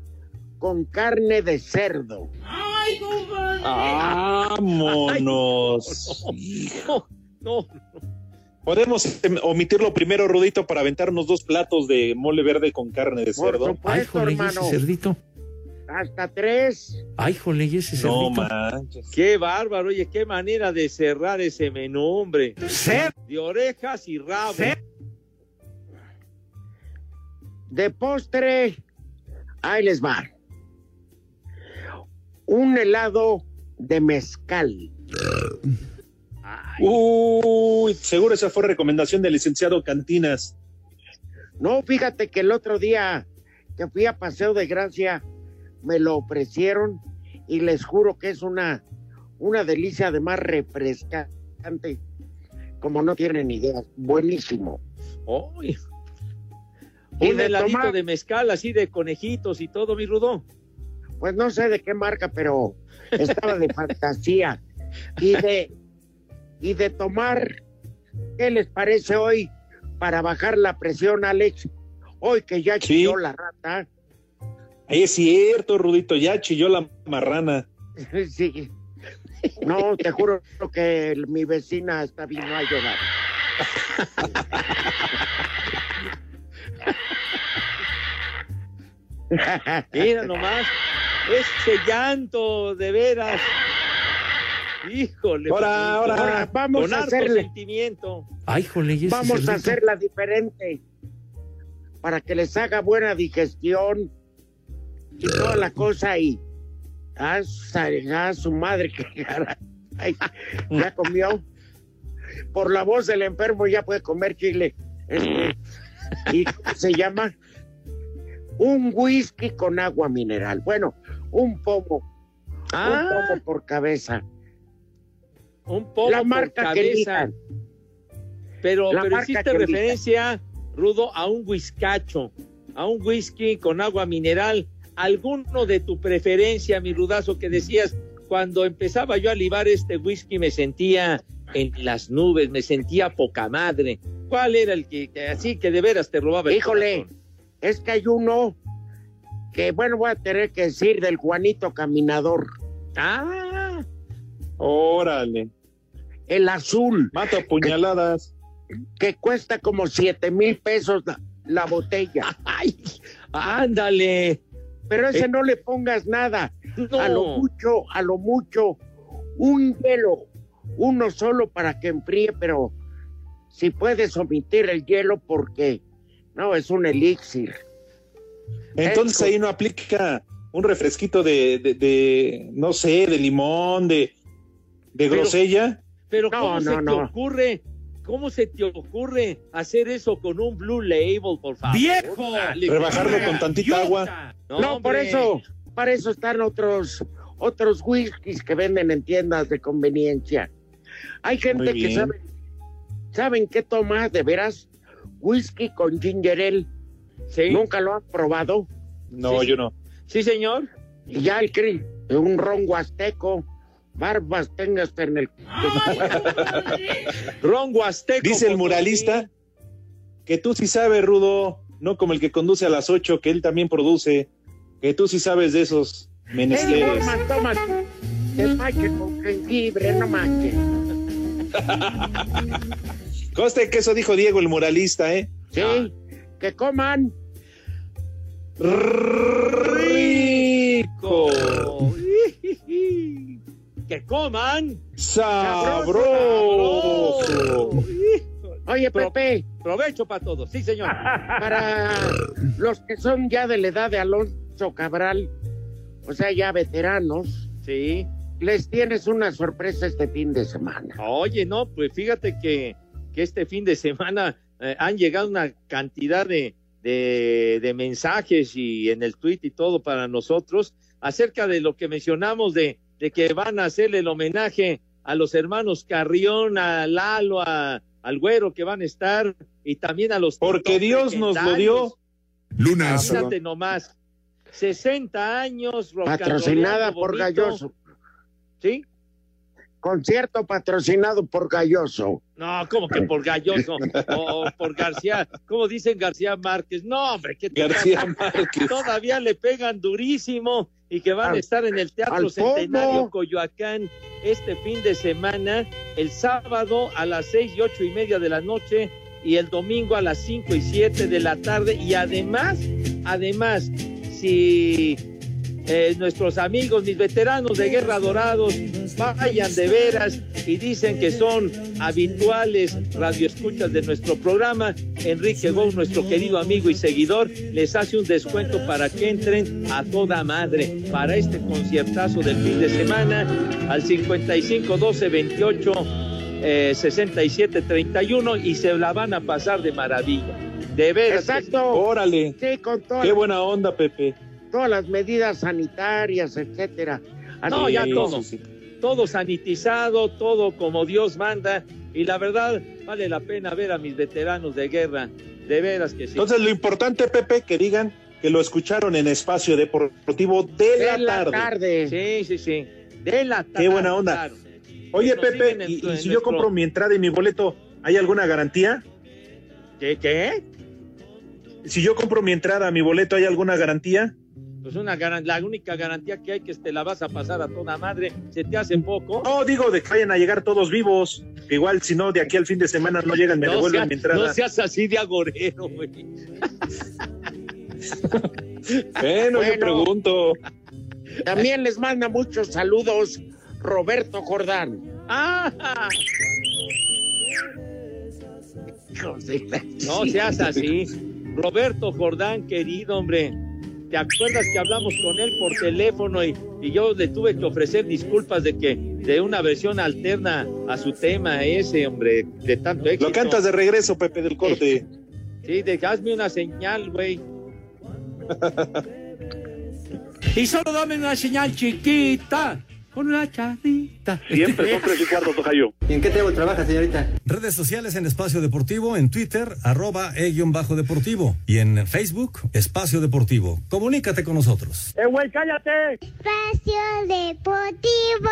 Speaker 3: con carne de cerdo.
Speaker 14: Vámonos.
Speaker 5: No, no.
Speaker 14: Podemos em, omitirlo primero, Rudito, para aventarnos dos platos de mole verde con carne de
Speaker 3: Por
Speaker 14: cerdo.
Speaker 8: Ay,
Speaker 3: supuesto,
Speaker 8: jole, ¿y ese
Speaker 3: hermano.
Speaker 8: cerdito?
Speaker 3: Hasta tres.
Speaker 8: Ay, jole, ¿y ese
Speaker 14: No
Speaker 8: cerdito?
Speaker 14: manches.
Speaker 5: Qué bárbaro, oye, qué manera de cerrar ese menú, hombre. De orejas y rabo.
Speaker 3: De postre, ahí les va. Un helado de mezcal.
Speaker 14: Uy, seguro esa fue recomendación del licenciado Cantinas.
Speaker 3: No, fíjate que el otro día que fui a Paseo de Gracia me lo ofrecieron y les juro que es una, una delicia además refrescante. Como no tienen idea, buenísimo.
Speaker 5: Uy.
Speaker 3: Y
Speaker 5: Un
Speaker 3: de
Speaker 5: heladito
Speaker 3: tomar-
Speaker 5: de mezcal, así de conejitos y todo, mi rudo.
Speaker 3: Pues no sé de qué marca, pero estaba de fantasía. Y de, y de tomar, ¿qué les parece hoy para bajar la presión, Alex? Hoy que ya
Speaker 14: Sí.
Speaker 3: chilló la rata,
Speaker 7: Es cierto, Rudito, ya chilló la marrana.
Speaker 3: Sí. No, te juro que mi vecina está vino a llorar.
Speaker 5: Mira nomás, ese llanto, de veras. Híjole.
Speaker 3: Ahora,
Speaker 5: Juanito,
Speaker 3: ahora, vamos
Speaker 5: con
Speaker 3: a hacerle.
Speaker 5: sentimiento.
Speaker 19: Ay, jole, ¿y ese
Speaker 3: Vamos a hacerla diferente para que les haga buena digestión y toda la cosa y a, sa- a su madre que caray, ay, ya comió por la voz del enfermo ya puede comer chile y ¿cómo se llama un whisky con agua mineral bueno un pomo
Speaker 5: Ah.
Speaker 3: un pomo por cabeza
Speaker 5: Un poco
Speaker 3: la marca
Speaker 5: cabeza. Pero,
Speaker 3: La
Speaker 5: pero hiciste referencia, Rudo, a un whiskacho, a un whisky con agua mineral. ¿Alguno de tu preferencia, mi rudazo, que decías, cuando empezaba yo a libar este whisky me sentía en las nubes, me sentía poca madre? ¿Cuál era el que, que así que de veras te robaba el
Speaker 3: Híjole, es que hay uno que, bueno, voy a tener que decir del Juanito Caminador.
Speaker 5: Ah,
Speaker 7: órale.
Speaker 3: El azul.
Speaker 7: Mato puñaladas.
Speaker 3: Que, que cuesta como siete mil pesos la, la botella.
Speaker 5: ¡Ay! ¡Ándale!
Speaker 3: Pero ese
Speaker 5: Eh,
Speaker 3: no le pongas nada.
Speaker 5: No.
Speaker 3: A lo mucho, a lo mucho, un hielo, uno solo para que enfríe, pero si puedes omitir el hielo porque no es un elixir.
Speaker 7: Entonces ahí no aplica un refresquito de, de, de, no sé, de limón, de, de grosella.
Speaker 5: Pero
Speaker 3: No,
Speaker 5: ¿cómo
Speaker 3: no,
Speaker 5: se te
Speaker 3: no.
Speaker 5: ocurre? ¿Cómo se te ocurre hacer eso con un Blue Label, por favor?
Speaker 19: ¡Viejo!
Speaker 7: Rebajarlo con tantita agua.
Speaker 3: No, por eso, para eso están otros, otros whiskies que venden en tiendas de conveniencia. Hay gente que sabe, ¿saben qué toma de veras? Whisky con ginger ale.
Speaker 5: Sí.
Speaker 3: ¿Nunca lo han probado?
Speaker 7: No,
Speaker 5: Sí,
Speaker 7: yo no.
Speaker 5: Sí, señor.
Speaker 3: Y ya el cri, un ron huasteco, barbas tengas en el...
Speaker 5: Ron Huasteco.
Speaker 7: Dice el muralista que tú sí sabes, Rudo, no como el que conduce a las 8, que él también produce, que tú sí sabes de esos
Speaker 3: ¡Ey,
Speaker 7: menesteres.
Speaker 3: Toma! Con jengibre, no manches.
Speaker 7: Conste que eso dijo Diego el muralista, ¿eh?
Speaker 3: Sí, que coman.
Speaker 7: Rico.
Speaker 5: Que coman.
Speaker 7: Sabroso.
Speaker 3: Oye, Pepe,
Speaker 5: Provecho para todos. Sí, señor.
Speaker 3: para los que son ya de la edad de Alonso Cabral, o sea, ya veteranos,
Speaker 5: Sí.
Speaker 3: les tienes una sorpresa este fin de semana.
Speaker 5: Oye, no, pues fíjate que, que este fin de semana eh, han llegado una cantidad de, de, de mensajes y en el tweet y todo para nosotros acerca de lo que mencionamos de, de que van a hacerle el homenaje a los hermanos Carrión, a Lalo, a, al Güero que van a estar y también a los
Speaker 7: Porque Dios nos lo dio.
Speaker 1: Lunas.
Speaker 5: Fíjate nomás, 60 años.
Speaker 3: Patrocinada por. Galloso.
Speaker 5: ¿Sí?
Speaker 3: Concierto patrocinado por Galloso.
Speaker 5: No, como que por Galloso o por García, como dicen García Márquez. No, hombre, ¿qué te
Speaker 7: García? Márquez.
Speaker 5: Todavía le pegan durísimo y que van a estar en el Teatro Centenario. Coyoacán este fin de semana, el sábado a las seis y ocho y media de la noche y el domingo a las cinco y siete de la tarde. Y además, además, si eh, nuestros amigos, mis veteranos de Guerra Dorados, vayan de veras y dicen que son habituales radioescuchas de nuestro programa. Enrique Gómez, nuestro querido amigo y seguidor, les hace un descuento para que entren a toda madre para este conciertazo del fin de semana al 55 12 28 eh, 67 31 y se la van a pasar de maravilla. De veras.
Speaker 3: Exacto.
Speaker 7: Órale.
Speaker 3: Sí, con todas,
Speaker 7: Qué buena onda, Pepe.
Speaker 3: Todas las medidas sanitarias, etcétera. Así
Speaker 5: No, ya todo.
Speaker 7: sí, sí.
Speaker 5: todo sanitizado, todo como Dios manda. Y la verdad, vale la pena ver a mis veteranos de guerra. De veras que sí.
Speaker 7: Entonces, lo importante, Pepe, que digan que lo escucharon en espacio deportivo de,
Speaker 3: de
Speaker 7: la,
Speaker 3: la
Speaker 7: tarde.
Speaker 3: tarde.
Speaker 5: Sí, sí, sí. De la
Speaker 7: Qué buena onda. Oye, Pepe,
Speaker 5: en
Speaker 7: y, si yo
Speaker 5: nuestro-
Speaker 7: compro mi entrada y mi boleto, ¿hay alguna garantía?
Speaker 5: ¿Qué? ¿Qué?
Speaker 7: Si yo compro mi entrada, mi boleto, ¿hay alguna garantía?
Speaker 5: Pues una la única garantía que hay que te la vas a pasar a toda madre, se te hace poco.
Speaker 7: No, digo de que vayan a llegar todos vivos. que Igual, si no, de aquí al fin de semana no llegan, me
Speaker 5: No,
Speaker 7: devuelven
Speaker 5: sea-
Speaker 7: mi entrada.
Speaker 5: no seas así de agorero, güey.
Speaker 7: Bueno, yo pregunto.
Speaker 3: También les manda muchos saludos Roberto Jordán.
Speaker 5: ¡Ah! No seas así. Roberto Jordán, querido hombre, ¿te acuerdas que hablamos con él por teléfono y, y yo le tuve que ofrecer disculpas de que de una versión alterna a su tema ese, hombre, de tanto éxito?
Speaker 7: Lo cantas de regreso, Pepe del Corte.
Speaker 5: Sí, de, hazme una señal, güey.
Speaker 19: Y solo dame una señal chiquita, con una charrita.
Speaker 7: Siempre son tres y cuarto, Tocayo.
Speaker 19: ¿Y en qué table trabaja, señorita?
Speaker 20: Redes sociales en Espacio Deportivo, en Twitter, arroba e-deportivo. Y en Facebook, Espacio Deportivo. Comunícate con nosotros.
Speaker 5: ¡Eh, güey, cállate!
Speaker 21: Espacio Deportivo.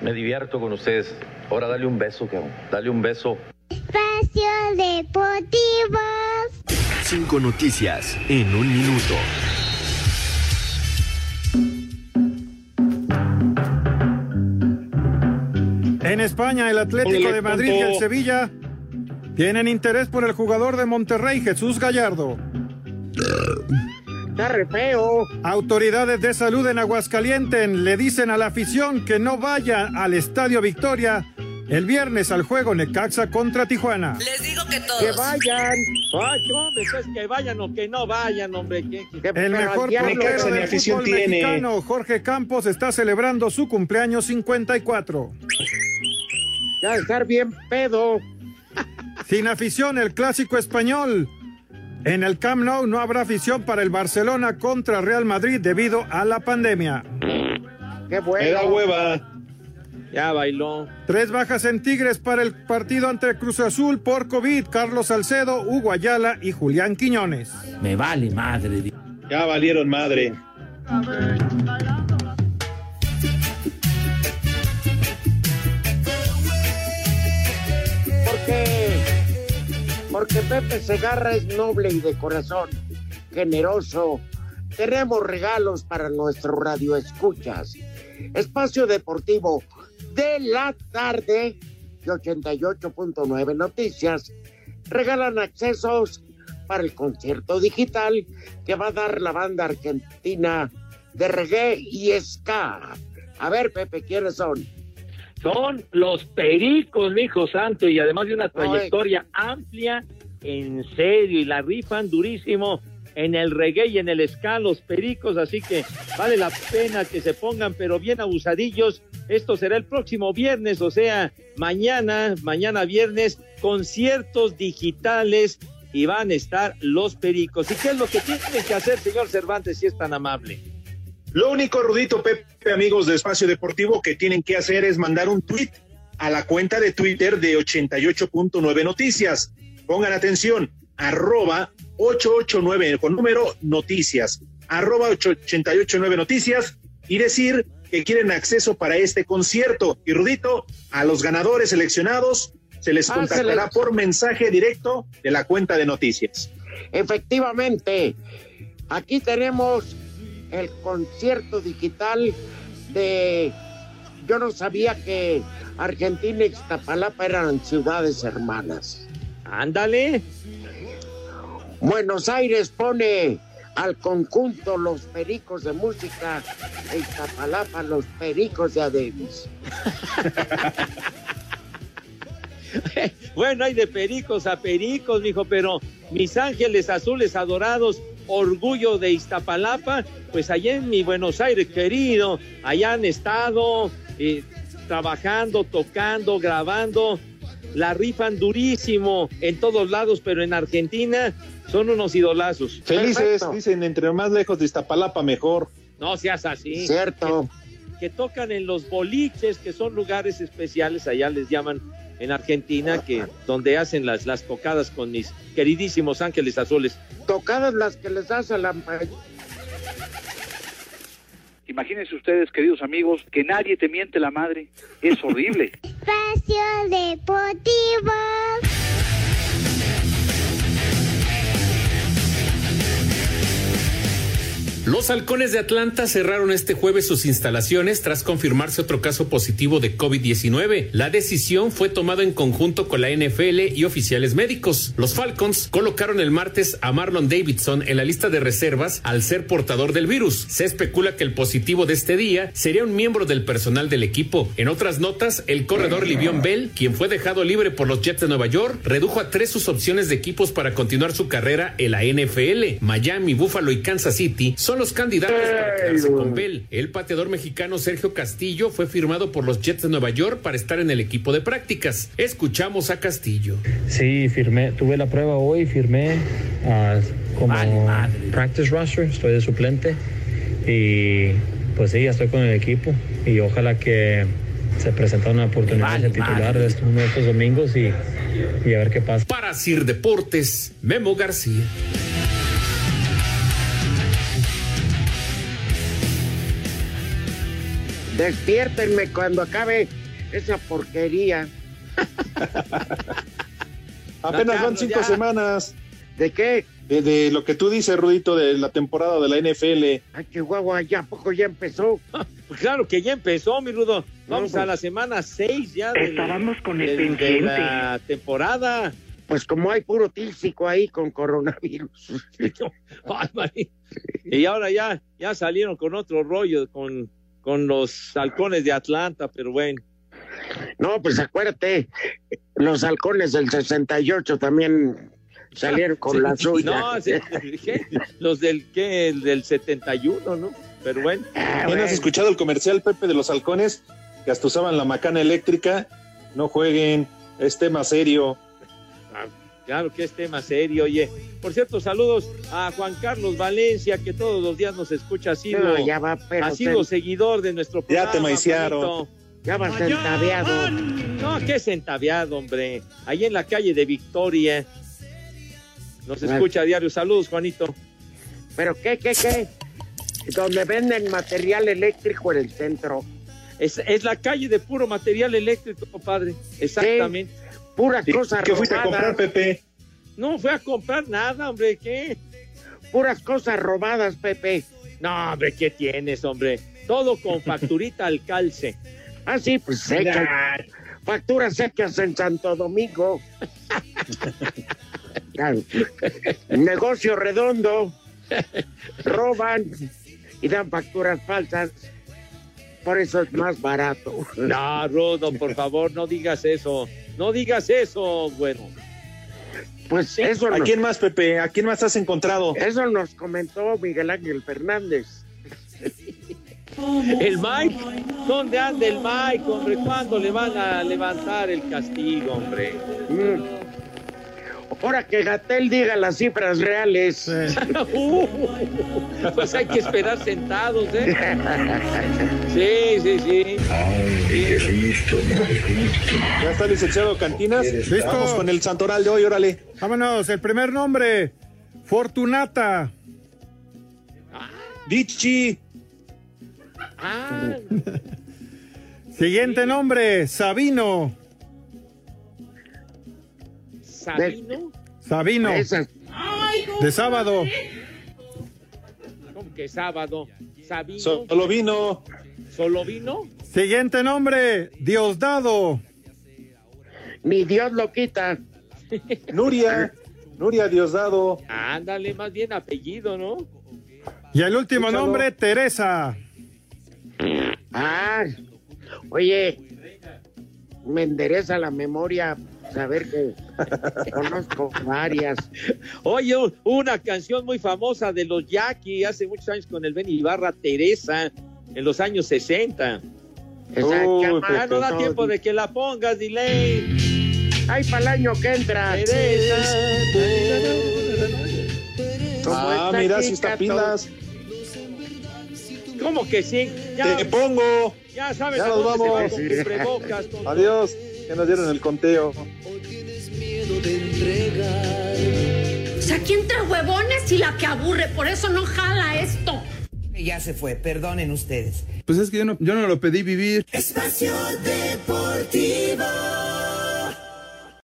Speaker 22: Me divierto con ustedes. Ahora dale un beso, cabrón. Dale un beso.
Speaker 21: Espacio Deportivo.
Speaker 1: Cinco noticias en un minuto.
Speaker 23: En España, el Atlético de Madrid y el. Sevilla tienen interés por el jugador de Monterrey, Jesús Gallardo.
Speaker 3: Está re feo.
Speaker 23: Autoridades de salud en Aguascalientes le dicen a la afición que no vaya al Estadio Victoria el viernes al juego Necaxa contra Tijuana.
Speaker 24: Les digo que todos.
Speaker 3: Que vayan.
Speaker 5: Ay, hombre, pues que vayan o que no vayan, hombre. que- que-
Speaker 23: El mejor portero
Speaker 7: Necaxa ni
Speaker 23: del
Speaker 7: afición
Speaker 23: fútbol
Speaker 7: tiene.
Speaker 23: mexicano, Jorge Campos, está celebrando su cumpleaños 54.
Speaker 3: Ya de estar bien pedo.
Speaker 23: Sin afición, el clásico español. En el Camp Nou no habrá afición para el Barcelona contra Real Madrid debido a la pandemia.
Speaker 3: Qué bueno.
Speaker 7: Me da hueva.
Speaker 5: Ya bailó.
Speaker 23: Tres bajas en Tigres para el partido ante Cruz Azul por COVID. Carlos Salcedo, Hugo Ayala y Julián Quiñones.
Speaker 19: Me vale madre.
Speaker 7: Ya valieron madre.
Speaker 3: Porque Pepe Segarra es noble y de corazón, generoso. Tenemos regalos para nuestro radio escuchas. Espacio Deportivo de la tarde de 88.9 Noticias. Regalan accesos para el concierto digital que va a dar la banda argentina de reggae y ska. A ver, Pepe, ¿quiénes son?
Speaker 5: Son los pericos, mi hijo santo, y además de una trayectoria amplia, en serio, y la rifan durísimo en el reggae y en el ska, los pericos, así que vale la pena que se pongan, pero bien abusadillos. Esto será el próximo viernes, o sea, mañana, mañana viernes, conciertos digitales y van a estar los pericos. ¿Y qué es lo que tiene que hacer, señor Cervantes, si es tan amable?
Speaker 7: Lo único, Rudito Pepe, amigos de Espacio Deportivo, que tienen que hacer es mandar un tweet a la cuenta de Twitter de 88.9 Noticias. Pongan atención, arroba 889 con número noticias, arroba 889 Noticias y decir que quieren acceso para este concierto. Y Rudito, a los ganadores seleccionados se les
Speaker 3: Ah,
Speaker 7: contactará por mensaje directo de la cuenta de noticias.
Speaker 3: Efectivamente, aquí tenemos el concierto digital de... Yo no sabía que Argentina y Iztapalapa eran ciudades hermanas.
Speaker 5: Ándale.
Speaker 3: Buenos Aires pone al conjunto Los Pericos de Música e Iztapalapa Los Pericos de Adebis.
Speaker 5: Bueno, hay de pericos a pericos, mijo, pero mis ángeles azules adorados, orgullo de Iztapalapa, pues allá en mi Buenos Aires, querido, allá han estado eh, trabajando, tocando, grabando, la rifan durísimo en todos lados, pero en Argentina son unos idolazos.
Speaker 7: Felices, dicen, entre más lejos de Iztapalapa, mejor.
Speaker 5: No seas así.
Speaker 3: Cierto.
Speaker 5: Que, que tocan en los boliches, que son lugares especiales, allá les llaman en Argentina, que donde hacen las, las tocadas con mis queridísimos ángeles azules.
Speaker 3: Tocadas las que les hace la
Speaker 25: Imagínense ustedes, queridos amigos, que nadie te miente la madre. Es horrible.
Speaker 21: Espacio Deportivo.
Speaker 8: Los halcones de Atlanta cerraron este jueves sus instalaciones tras confirmarse otro caso positivo de COVID-19. La decisión fue tomada en conjunto con la NFL y oficiales médicos. Los Falcons colocaron el martes a Marlon Davidson en la lista de reservas al ser portador del virus. Se especula que el positivo de este día sería un miembro del personal del equipo. En otras notas, el corredor Livion Bell, quien fue dejado libre por los Jets de Nueva York, redujo a tres sus opciones de equipos para continuar su carrera en la NFL. Miami, Buffalo y Kansas City son los candidatos para quedarse con Bell. El pateador mexicano Sergio Castillo fue firmado por los Jets de Nueva York para estar en el equipo de prácticas. Escuchamos a Castillo.
Speaker 26: Sí, firmé, tuve la prueba hoy, firmé ah, como practice roster, estoy de suplente y pues sí, ya estoy con el equipo y ojalá que se presenta una oportunidad de titular de estos, estos domingos y, y a ver qué pasa.
Speaker 8: Para Sir Deportes, Memo García.
Speaker 3: Despiértenme cuando acabe esa porquería.
Speaker 14: Apenas van cinco
Speaker 3: ya.
Speaker 14: semanas.
Speaker 3: ¿De qué?
Speaker 14: De, de lo que tú dices, Rudito, de la temporada de la NFL.
Speaker 3: Ay, Chihuahua, ya a poco ya empezó.
Speaker 5: Pues claro que ya empezó, mi Rudo. Vamos
Speaker 3: No, pues-
Speaker 5: a la semana 6 ya de,
Speaker 3: Estábamos con el
Speaker 5: de- de
Speaker 3: pendiente.
Speaker 5: la temporada.
Speaker 3: Pues como hay puro tísico ahí con coronavirus.
Speaker 5: Ay, y ahora ya, ya salieron con otro rollo, con, con los halcones de Atlanta, pero bueno.
Speaker 3: No, pues acuérdate, los halcones del 68 también salieron con la suya.
Speaker 5: No, sí, los del, ¿qué? El del 71, ¿no? Pero bueno.
Speaker 14: ¿Quién has escuchado el comercial, Pepe, de los halcones? Que hasta usaban la macana eléctrica. No jueguen, es tema serio.
Speaker 5: Claro que es tema serio, oye. Por cierto, saludos a Juan Carlos Valencia, que todos los días nos escucha, ha sido,
Speaker 3: No, ya va, pero
Speaker 5: ha sido
Speaker 3: se-
Speaker 5: seguidor de nuestro
Speaker 14: Ya
Speaker 5: programa.
Speaker 14: te maiciaron.
Speaker 3: Ya va centaveado.
Speaker 5: No, qué centaveado, hombre. Ahí en la calle de Victoria. Nos escucha a diario. Saludos, Juanito.
Speaker 3: ¿Pero qué, qué, qué? Donde venden material eléctrico en el centro.
Speaker 5: Es, es la calle de puro material eléctrico, compadre. Exactamente.
Speaker 3: Puras
Speaker 14: ¿Y
Speaker 3: cosas
Speaker 14: ¿Qué fuiste a comprar, Pepe?
Speaker 5: No fue a comprar nada, hombre. ¿Qué?
Speaker 3: Puras cosas robadas, Pepe.
Speaker 5: No, hombre, ¿qué tienes, hombre? Todo con facturita al calce.
Speaker 3: Ah, sí, pues secas. Facturas secas en Santo Domingo. Negocio redondo. Roban y dan facturas falsas. Por eso es más barato.
Speaker 5: No, Rudo, por favor, no digas eso. No digas eso, bueno.
Speaker 3: Pues eso
Speaker 14: ¿A
Speaker 3: nos,
Speaker 14: quién más, Pepe? ¿A quién más has encontrado?
Speaker 3: eso nos comentó Miguel Ángel Fernández.
Speaker 5: El Mike, ¿dónde anda el Mike, hombre? ¿Cuándo le van a levantar el castigo, hombre?
Speaker 3: Mm. Ahora que Gatel diga las cifras reales.
Speaker 5: Uh, pues hay que esperar sentados, ¿eh? Sí, sí, sí.
Speaker 14: Ya está licenciado Cantinas.
Speaker 23: Listo.
Speaker 14: Vamos con el Santoral de hoy, órale.
Speaker 23: Vámonos, el primer nombre, Fortunata.
Speaker 14: Dichi.
Speaker 5: Ah,
Speaker 23: Siguiente nombre, Sabino.
Speaker 5: ¿Sabino?
Speaker 23: Sabino,
Speaker 3: Esas.
Speaker 23: de sábado.
Speaker 5: ¿Cómo que sábado? ¿Sabino?
Speaker 14: Solo vino.
Speaker 5: ¿Solo vino?
Speaker 23: Siguiente nombre, Diosdado.
Speaker 3: Ni Dios lo quita.
Speaker 14: Nuria. Nuria Diosdado.
Speaker 5: Ándale, más bien apellido, ¿no?
Speaker 23: Y el último
Speaker 14: Escúchalo.
Speaker 23: nombre, Teresa.
Speaker 3: Ah, oye, me endereza la memoria saber que conozco varias.
Speaker 5: Oye, una canción muy famosa de los Jackie hace muchos años con el Benny Ibarra, Teresa, en los años 60.
Speaker 3: Esa
Speaker 14: Uy,
Speaker 5: Ya no da tiempo de que la pongas, delay.
Speaker 3: Ay, para el año que entra.
Speaker 5: Teresa.
Speaker 14: Ah, mira, si está pilas.
Speaker 5: ¿Cómo que sí? Ya,
Speaker 14: Te pongo.
Speaker 5: ya sabes
Speaker 14: Ya
Speaker 5: a
Speaker 14: nos vamos.
Speaker 5: con.
Speaker 14: Adiós. Ya nos dieron el conteo.
Speaker 27: O sea, aquí entre huevones y la que aburre, por eso no jala esto.
Speaker 28: Ya se fue, perdonen ustedes.
Speaker 29: Pues es que yo no, yo no lo pedí vivir.
Speaker 18: Espacio Deportivo.